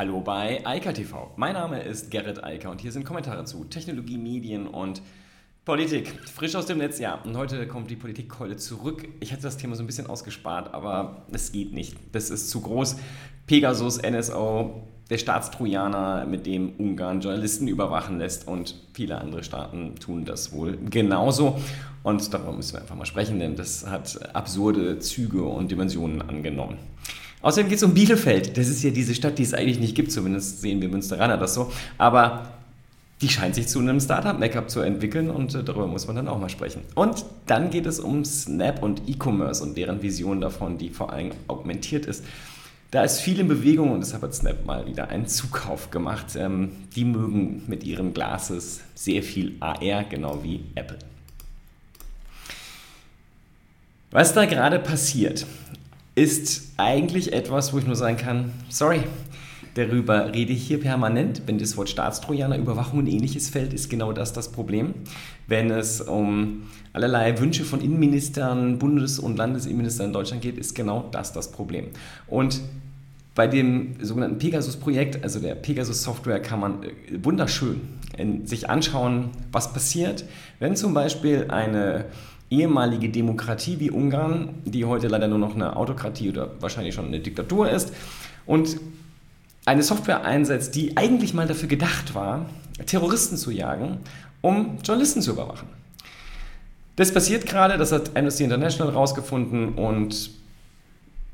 Hallo bei Eika TV. Mein Name ist Gerrit Eiker und hier sind Kommentare zu Technologie, Medien und Politik. Frisch aus dem Netzjahr. Und heute kommt die Politikkeule zurück. Ich hatte das Thema so ein bisschen ausgespart, aber es geht nicht. Das ist zu groß. Pegasus, NSO, der Staatstrojaner, mit dem Ungarn Journalisten überwachen lässt und viele andere Staaten tun das wohl genauso. Und darüber müssen wir einfach mal sprechen, denn das hat absurde Züge und Dimensionen angenommen. Außerdem geht es um Bielefeld. Das ist ja diese Stadt, die es eigentlich nicht gibt, zumindest sehen wir Münsteraner das so. Aber die scheint sich zu einem Startup-Make-up zu entwickeln und äh, darüber muss man dann auch mal sprechen. Und dann geht es um Snap und E-Commerce und deren Vision davon, die vor allem augmentiert ist. Da ist viel in Bewegung und deshalb hat Snap mal wieder einen Zukauf gemacht. Ähm, die mögen mit ihren Glasses sehr viel AR, genau wie Apple. Was da gerade passiert, ist eigentlich etwas, wo ich nur sagen kann, sorry, darüber rede ich hier permanent. Wenn das Wort Staatstrojaner, Überwachung und ähnliches fällt, ist genau das das Problem. Wenn es um allerlei Wünsche von Innenministern, Bundes- und Landesinnenministern in Deutschland geht, ist genau das das Problem. Und bei dem sogenannten Pegasus-Projekt, also der Pegasus-Software, kann man äh, wunderschön sich anschauen, was passiert, wenn zum Beispiel eine ehemalige Demokratie wie Ungarn, die heute leider nur noch eine Autokratie oder wahrscheinlich schon eine Diktatur ist, und eine Software einsetzt, die eigentlich mal dafür gedacht war, Terroristen zu jagen, um Journalisten zu überwachen. Das passiert gerade, das hat Amnesty International rausgefunden und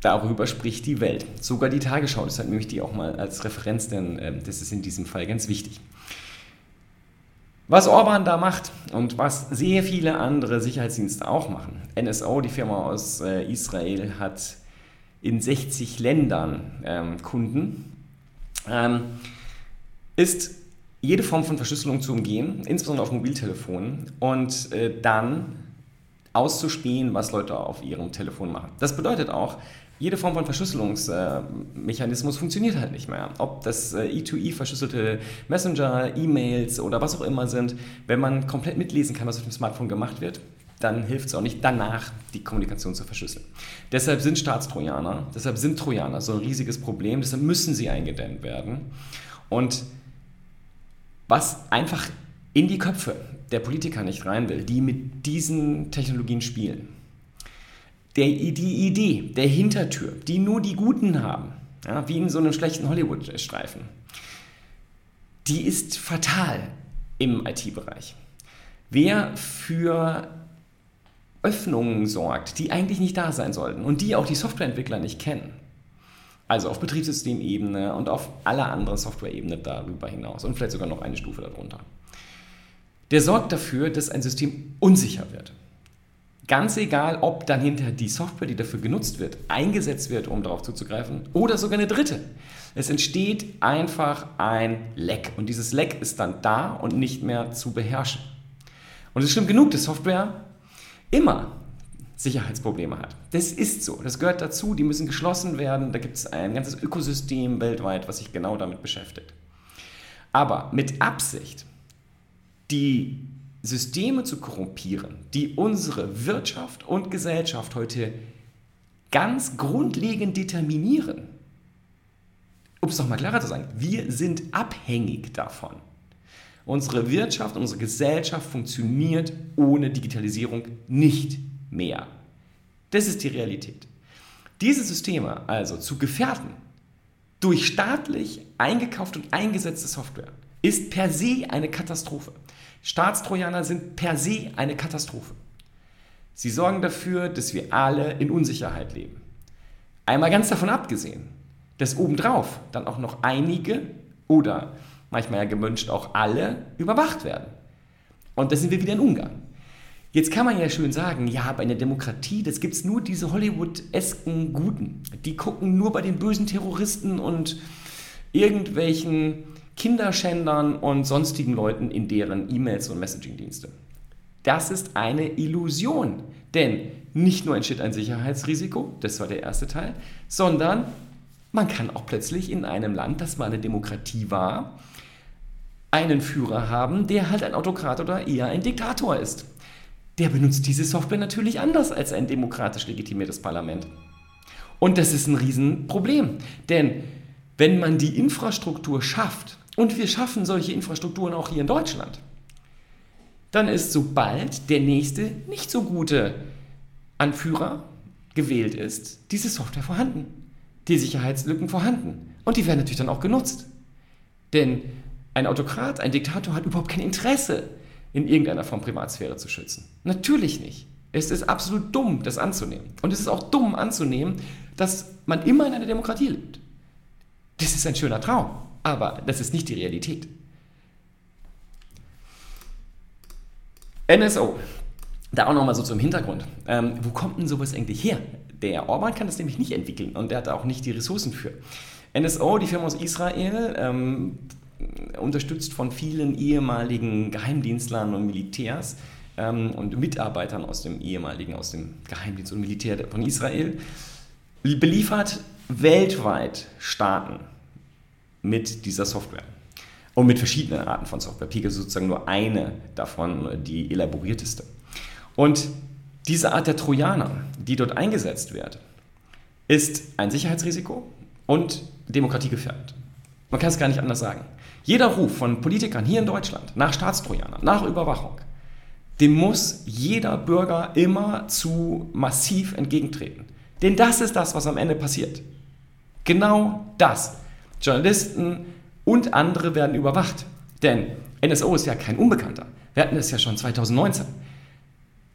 darüber spricht die Welt. Sogar die Tagesschau, deshalb nehme ich die auch mal als Referenz, denn äh, das ist in diesem Fall ganz wichtig. Was Orban da macht und was sehr viele andere Sicherheitsdienste auch machen. NSO, die Firma aus äh, Israel, hat in 60 Ländern ähm, Kunden, ähm, ist jede Form von Verschlüsselung zu umgehen, insbesondere auf Mobiltelefonen, und äh, dann auszuspähen, was Leute auf ihrem Telefon machen. Das bedeutet auch, jede Form von Verschlüsselungsmechanismus funktioniert halt nicht mehr. Ob das E2E äh, verschlüsselte Messenger, E-Mails oder was auch immer sind, wenn man komplett mitlesen kann, was auf dem Smartphone gemacht wird, dann hilft es auch nicht danach, die Kommunikation zu verschlüsseln. Deshalb sind Staatstrojaner, deshalb sind Trojaner so ein riesiges Problem, deshalb müssen sie eingedämmt werden. Und was einfach in die Köpfe der Politiker nicht rein will, die mit diesen Technologien spielen, der, die Idee der Hintertür, die nur die Guten haben, ja, wie in so einem schlechten Hollywood-Streifen, die ist fatal im IT-Bereich. Wer für Öffnungen sorgt, die eigentlich nicht da sein sollten und die auch die Softwareentwickler nicht kennen, also auf Betriebssystemebene und auf aller anderen Softwareebene darüber hinaus und vielleicht sogar noch eine Stufe darunter, der sorgt dafür, dass ein System unsicher wird. Ganz egal, ob dann hinter die Software, die dafür genutzt wird, eingesetzt wird, um darauf zuzugreifen, oder sogar eine dritte. Es entsteht einfach ein Leck und dieses Leck ist dann da und nicht mehr zu beherrschen. Und es ist schlimm genug, dass Software immer Sicherheitsprobleme hat. Das ist so, das gehört dazu, die müssen geschlossen werden, da gibt es ein ganzes Ökosystem weltweit, was sich genau damit beschäftigt. Aber mit Absicht die Systeme zu korrumpieren, die unsere Wirtschaft und Gesellschaft heute ganz grundlegend determinieren. Um es nochmal klarer zu sagen, wir sind abhängig davon. Unsere Wirtschaft, unsere Gesellschaft funktioniert ohne Digitalisierung nicht mehr. Das ist die Realität. Diese Systeme also zu gefährden durch staatlich eingekauft und eingesetzte Software ist per se eine Katastrophe. Staatstrojaner sind per se eine Katastrophe. Sie sorgen dafür, dass wir alle in Unsicherheit leben. Einmal ganz davon abgesehen, dass obendrauf dann auch noch einige oder manchmal ja gewünscht auch alle überwacht werden. Und da sind wir wieder in Ungarn. Jetzt kann man ja schön sagen, ja, bei einer Demokratie, das gibt es nur diese Hollywood-esken Guten. Die gucken nur bei den bösen Terroristen und irgendwelchen Kinderschändern und sonstigen Leuten in deren E-Mails und Messaging-Dienste. Das ist eine Illusion, denn nicht nur entsteht ein Sicherheitsrisiko, das war der erste Teil, sondern man kann auch plötzlich in einem Land, das mal eine Demokratie war, einen Führer haben, der halt ein Autokrat oder eher ein Diktator ist. Der benutzt diese Software natürlich anders als ein demokratisch legitimiertes Parlament. Und das ist ein Riesenproblem, denn wenn man die Infrastruktur schafft, und wir schaffen solche Infrastrukturen auch hier in Deutschland, dann ist sobald der nächste nicht so gute Anführer gewählt ist, diese Software vorhanden, die Sicherheitslücken vorhanden. Und die werden natürlich dann auch genutzt. Denn ein Autokrat, ein Diktator hat überhaupt kein Interesse, in irgendeiner Form Privatsphäre zu schützen. Natürlich nicht. Es ist absolut dumm, das anzunehmen. Und es ist auch dumm anzunehmen, dass man immer in einer Demokratie lebt. Das ist ein schöner Traum, aber das ist nicht die Realität. NSO. Da auch nochmal so zum Hintergrund. Ähm, wo kommt denn sowas eigentlich her? Der Orban kann das nämlich nicht entwickeln und der hat auch nicht die Ressourcen für. NSO, die Firma aus Israel, ähm, unterstützt von vielen ehemaligen Geheimdienstlern und Militärs ähm, und Mitarbeitern aus dem ehemaligen, aus dem Geheimdienst und Militär von Israel, beliefert weltweit Staaten mit dieser Software. Und mit verschiedenen Arten von Software. Pegasus ist sozusagen nur eine davon, die elaborierteste. Und diese Art der Trojaner, die dort eingesetzt wird, ist ein Sicherheitsrisiko und demokratiegefährdend. Man kann es gar nicht anders sagen. Jeder Ruf von Politikern hier in Deutschland nach Staatstrojanern, nach Überwachung, dem muss jeder Bürger immer zu massiv entgegentreten. Denn das ist das, was am Ende passiert. Genau das. Journalisten und andere werden überwacht. Denn NSO ist ja kein Unbekannter. Wir hatten es ja schon 2019.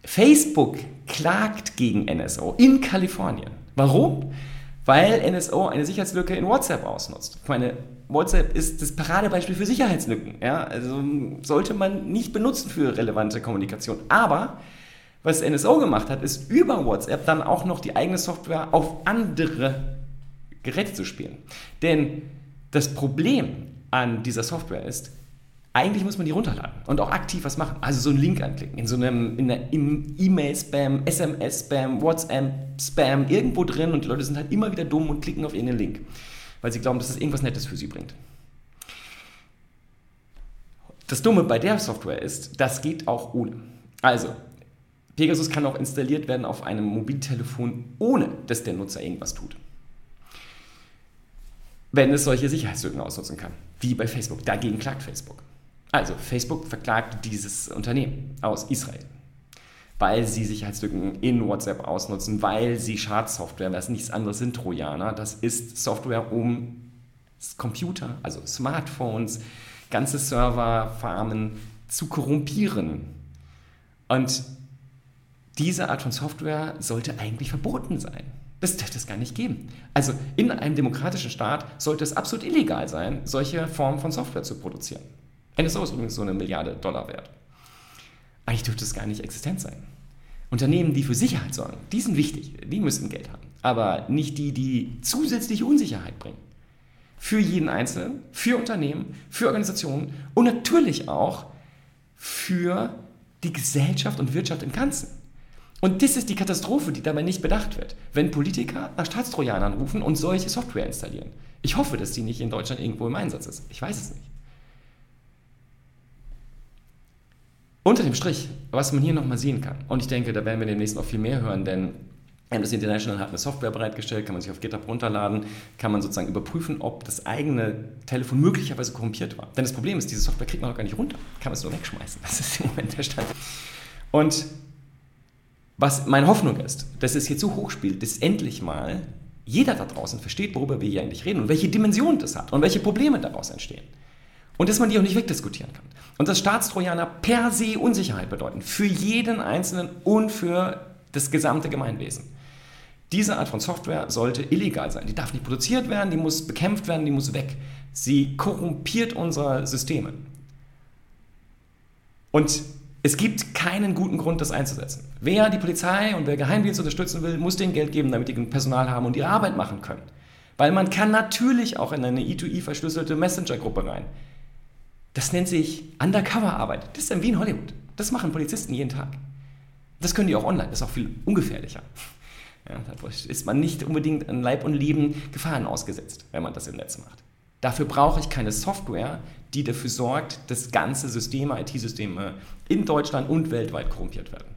Facebook klagt gegen NSO in Kalifornien. Warum? Weil NSO eine Sicherheitslücke in WhatsApp ausnutzt. Ich meine, WhatsApp ist das Paradebeispiel für Sicherheitslücken. Ja? Also sollte man nicht benutzen für relevante Kommunikation. Aber was NSO gemacht hat, ist über WhatsApp dann auch noch die eigene Software auf andere Geräte zu spielen. Denn das Problem an dieser Software ist, eigentlich muss man die runterladen und auch aktiv was machen. Also so einen Link anklicken, in so einem in E-Mail-Spam, SMS-Spam, WhatsApp-Spam, irgendwo drin und die Leute sind halt immer wieder dumm und klicken auf irgendeinen Link weil sie glauben, dass es irgendwas Nettes für sie bringt. Das Dumme bei der Software ist, das geht auch ohne. Also, Pegasus kann auch installiert werden auf einem Mobiltelefon, ohne dass der Nutzer irgendwas tut. Wenn es solche Sicherheitslücken ausnutzen kann, wie bei Facebook. Dagegen klagt Facebook. Also, Facebook verklagt dieses Unternehmen aus Israel weil sie Sicherheitslücken in WhatsApp ausnutzen, weil sie Schadsoftware, was nichts anderes sind Trojaner, das ist Software, um Computer, also Smartphones, ganze Serverfarmen zu korrumpieren. Und diese Art von Software sollte eigentlich verboten sein. Das dürfte es gar nicht geben. Also in einem demokratischen Staat sollte es absolut illegal sein, solche Formen von Software zu produzieren. NSO ist übrigens so eine Milliarde Dollar wert. Eigentlich dürfte es gar nicht existent sein. Unternehmen, die für Sicherheit sorgen, die sind wichtig, die müssen Geld haben. Aber nicht die, die zusätzliche Unsicherheit bringen. Für jeden Einzelnen, für Unternehmen, für Organisationen und natürlich auch für die Gesellschaft und Wirtschaft im Ganzen. Und das ist die Katastrophe, die dabei nicht bedacht wird, wenn Politiker nach Staatstrojanern rufen und solche Software installieren. Ich hoffe, dass die nicht in Deutschland irgendwo im Einsatz ist. Ich weiß es nicht. Unter dem Strich, was man hier nochmal sehen kann, und ich denke, da werden wir demnächst noch viel mehr hören, denn Amnesty International hat eine Software bereitgestellt, kann man sich auf GitHub runterladen, kann man sozusagen überprüfen, ob das eigene Telefon möglicherweise korrumpiert war. Denn das Problem ist, diese Software kriegt man auch gar nicht runter, kann man es nur wegschmeißen. Das ist im Moment der Stand. Und was meine Hoffnung ist, dass es jetzt so hoch spielt, dass endlich mal jeder da draußen versteht, worüber wir hier eigentlich reden und welche Dimension das hat und welche Probleme daraus entstehen. Und dass man die auch nicht wegdiskutieren kann. Und dass Staatstrojaner per se Unsicherheit bedeuten. Für jeden Einzelnen und für das gesamte Gemeinwesen. Diese Art von Software sollte illegal sein. Die darf nicht produziert werden, die muss bekämpft werden, die muss weg. Sie korrumpiert unsere Systeme. Und es gibt keinen guten Grund, das einzusetzen. Wer die Polizei und wer Geheimdienst unterstützen will, muss denen Geld geben, damit die Personal haben und ihre Arbeit machen können. Weil man kann natürlich auch in eine E2E verschlüsselte Messenger-Gruppe rein. Das nennt sich Undercover-Arbeit. Das ist wie in Hollywood. Das machen Polizisten jeden Tag. Das können die auch online. Das ist auch viel ungefährlicher. Ja, da ist man nicht unbedingt an Leib und Leben Gefahren ausgesetzt, wenn man das im Netz macht. Dafür brauche ich keine Software, die dafür sorgt, dass ganze Systeme, IT-Systeme in Deutschland und weltweit korrumpiert werden.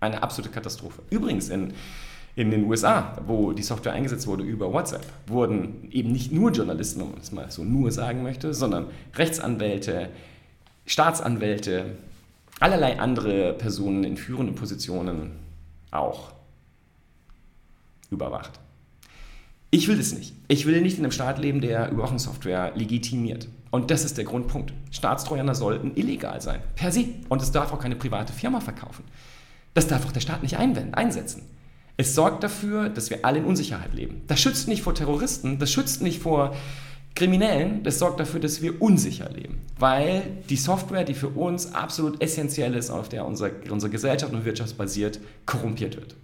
Eine absolute Katastrophe. Übrigens, in, In den USA, wo die Software eingesetzt wurde über WhatsApp, wurden eben nicht nur Journalisten, wenn man es mal so nur sagen möchte, sondern Rechtsanwälte, Staatsanwälte, allerlei andere Personen in führenden Positionen auch überwacht. Ich will das nicht. Ich will nicht in einem Staat leben, der Überwachungssoftware legitimiert. Und das ist der Grundpunkt. Staatstrojaner sollten illegal sein, per se. Und es darf auch keine private Firma verkaufen. Das darf auch der Staat nicht einwenden, einsetzen. Es sorgt dafür, dass wir alle in Unsicherheit leben. Das schützt nicht vor Terroristen, das schützt nicht vor Kriminellen, das sorgt dafür, dass wir unsicher leben. Weil die Software, die für uns absolut essentiell ist, auf der unsere, unsere Gesellschaft und Wirtschaft basiert, korrumpiert wird,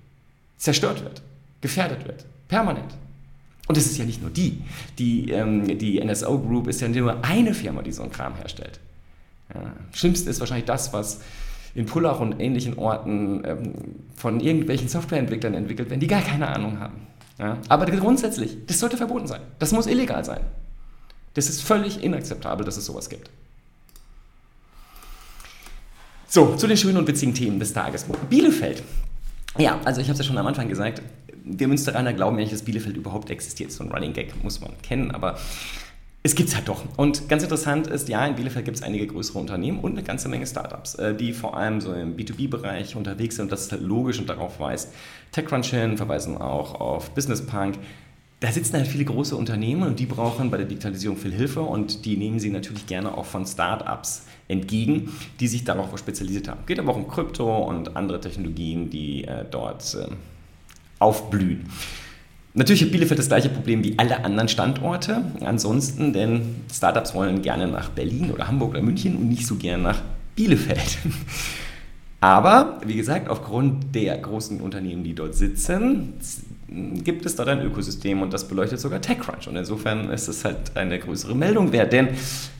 zerstört wird, gefährdet wird, permanent. Und es ist ja nicht nur die. Die, ähm, die NSO Group ist ja nur eine Firma, die so einen Kram herstellt. Ja. Schlimmste ist wahrscheinlich das, was in Pullach und ähnlichen Orten ähm, von irgendwelchen Softwareentwicklern entwickelt werden, die gar keine Ahnung haben. Ja. Aber grundsätzlich, das sollte verboten sein. Das muss illegal sein. Das ist völlig inakzeptabel, dass es sowas gibt. So, zu den schönen und witzigen Themen des Tages. Bielefeld. Ja, also ich habe es ja schon am Anfang gesagt, wir Münsteraner glauben ja nicht, dass Bielefeld überhaupt existiert. So ein Running Gag muss man kennen, aber es gibt es halt doch. Und ganz interessant ist, ja, in Bielefeld gibt es einige größere Unternehmen und eine ganze Menge Startups, äh, die vor allem so im B2B-Bereich unterwegs sind. Das ist halt logisch und darauf weist TechCrunch hin, verweisen auch auf Business Punk. Da sitzen halt viele große Unternehmen und die brauchen bei der Digitalisierung viel Hilfe und die nehmen sie natürlich gerne auch von Startups entgegen, die sich darauf spezialisiert haben. Geht aber auch um Krypto und andere Technologien, die äh, dort äh, aufblühen. Natürlich hat Bielefeld das gleiche Problem wie alle anderen Standorte. Ansonsten, denn Startups wollen gerne nach Berlin oder Hamburg oder München und nicht so gerne nach Bielefeld. Aber, wie gesagt, aufgrund der großen Unternehmen, die dort sitzen, gibt es dort ein Ökosystem und das beleuchtet sogar TechCrunch. Und insofern ist es halt eine größere Meldung wert, denn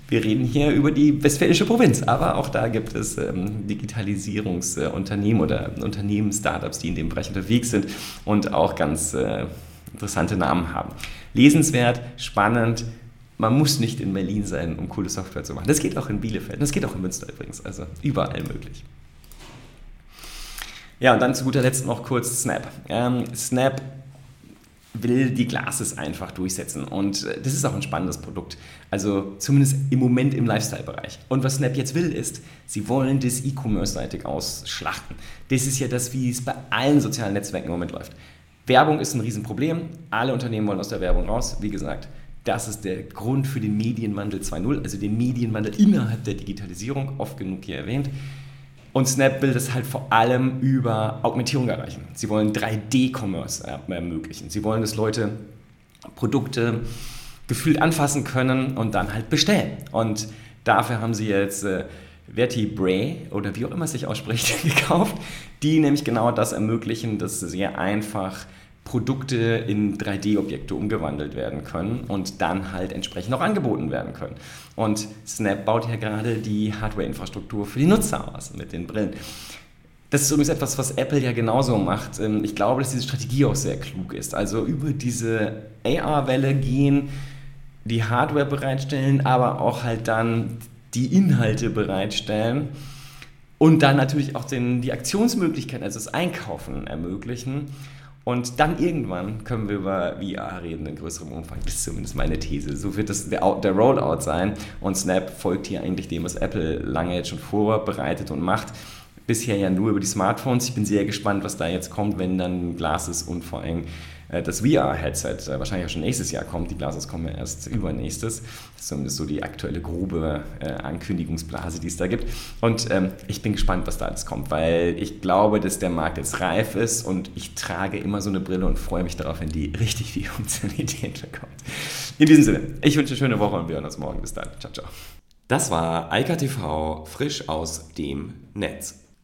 wir reden hier über die westfälische Provinz, aber auch da gibt es ähm, Digitalisierungsunternehmen oder Unternehmen, Startups, die in dem Bereich unterwegs sind und auch ganz äh, interessante Namen haben. Lesenswert, spannend. Man muss nicht in Berlin sein, um coole Software zu machen. Das geht auch in Bielefeld. Das geht auch in Münster übrigens. Also überall möglich. Ja, und dann zu guter Letzt noch kurz Snap. Ähm, Snap will die Glasses einfach durchsetzen. Und äh, das ist auch ein spannendes Produkt. Also zumindest im Moment im Lifestyle-Bereich. Und was Snap jetzt will, ist, sie wollen das E-Commerce-seitig ausschlachten. Das ist ja das, wie es bei allen sozialen Netzwerken im Moment läuft. Werbung ist ein Riesenproblem. Alle Unternehmen wollen aus der Werbung raus. Wie gesagt, das ist der Grund für den Medienwandel 2.0, also den Medienwandel innerhalb der Digitalisierung, oft genug hier erwähnt. Und Snap will das halt vor allem über Augmentierung erreichen. Sie wollen 3D-Commerce ermöglichen. Sie wollen, dass Leute Produkte gefühlt anfassen können und dann halt bestellen. Und dafür haben sie jetzt äh, Vertebrae oder wie auch immer es sich ausspricht, gekauft, die nämlich genau das ermöglichen, dass sehr einfach Produkte in 3D-Objekte umgewandelt werden können und dann halt entsprechend auch angeboten werden können. Und Snap baut ja gerade die Hardware-Infrastruktur für die Nutzer aus mit den Brillen. Das ist übrigens etwas, was Apple ja genauso macht. Ähm, ich glaube, dass diese Strategie auch sehr klug ist. Also über diese AR-Welle gehen, die Hardware bereitstellen, aber auch halt dann die Inhalte bereitstellen und dann natürlich auch den, die Aktionsmöglichkeiten, also das Einkaufen ermöglichen. Und dann irgendwann können wir über VR reden in größerem Umfang. Das ist zumindest meine These. So wird das der, Rollout sein. Und Snap folgt hier eigentlich dem, was Apple lange jetzt schon vorbereitet und macht. Bisher ja nur über die Smartphones. Ich bin sehr gespannt, was da jetzt kommt, wenn dann Glasses und vor allem das VR-Headset äh, wahrscheinlich auch schon nächstes Jahr kommt. Die Glasses kommen ja erst übernächstes. Das ist zumindest so die aktuelle grobe äh, Ankündigungsblase, die es da gibt. Und ähm, ich bin gespannt, was da alles kommt, weil ich glaube, dass der Markt jetzt reif ist und ich trage immer so eine Brille und freue mich darauf, wenn die richtig viel Funktionalität bekommt. In diesem Sinne, ich wünsche eine schöne Woche und wir hören uns morgen. Bis dann. Ciao, ciao. Das war Eika TV frisch aus dem Netz.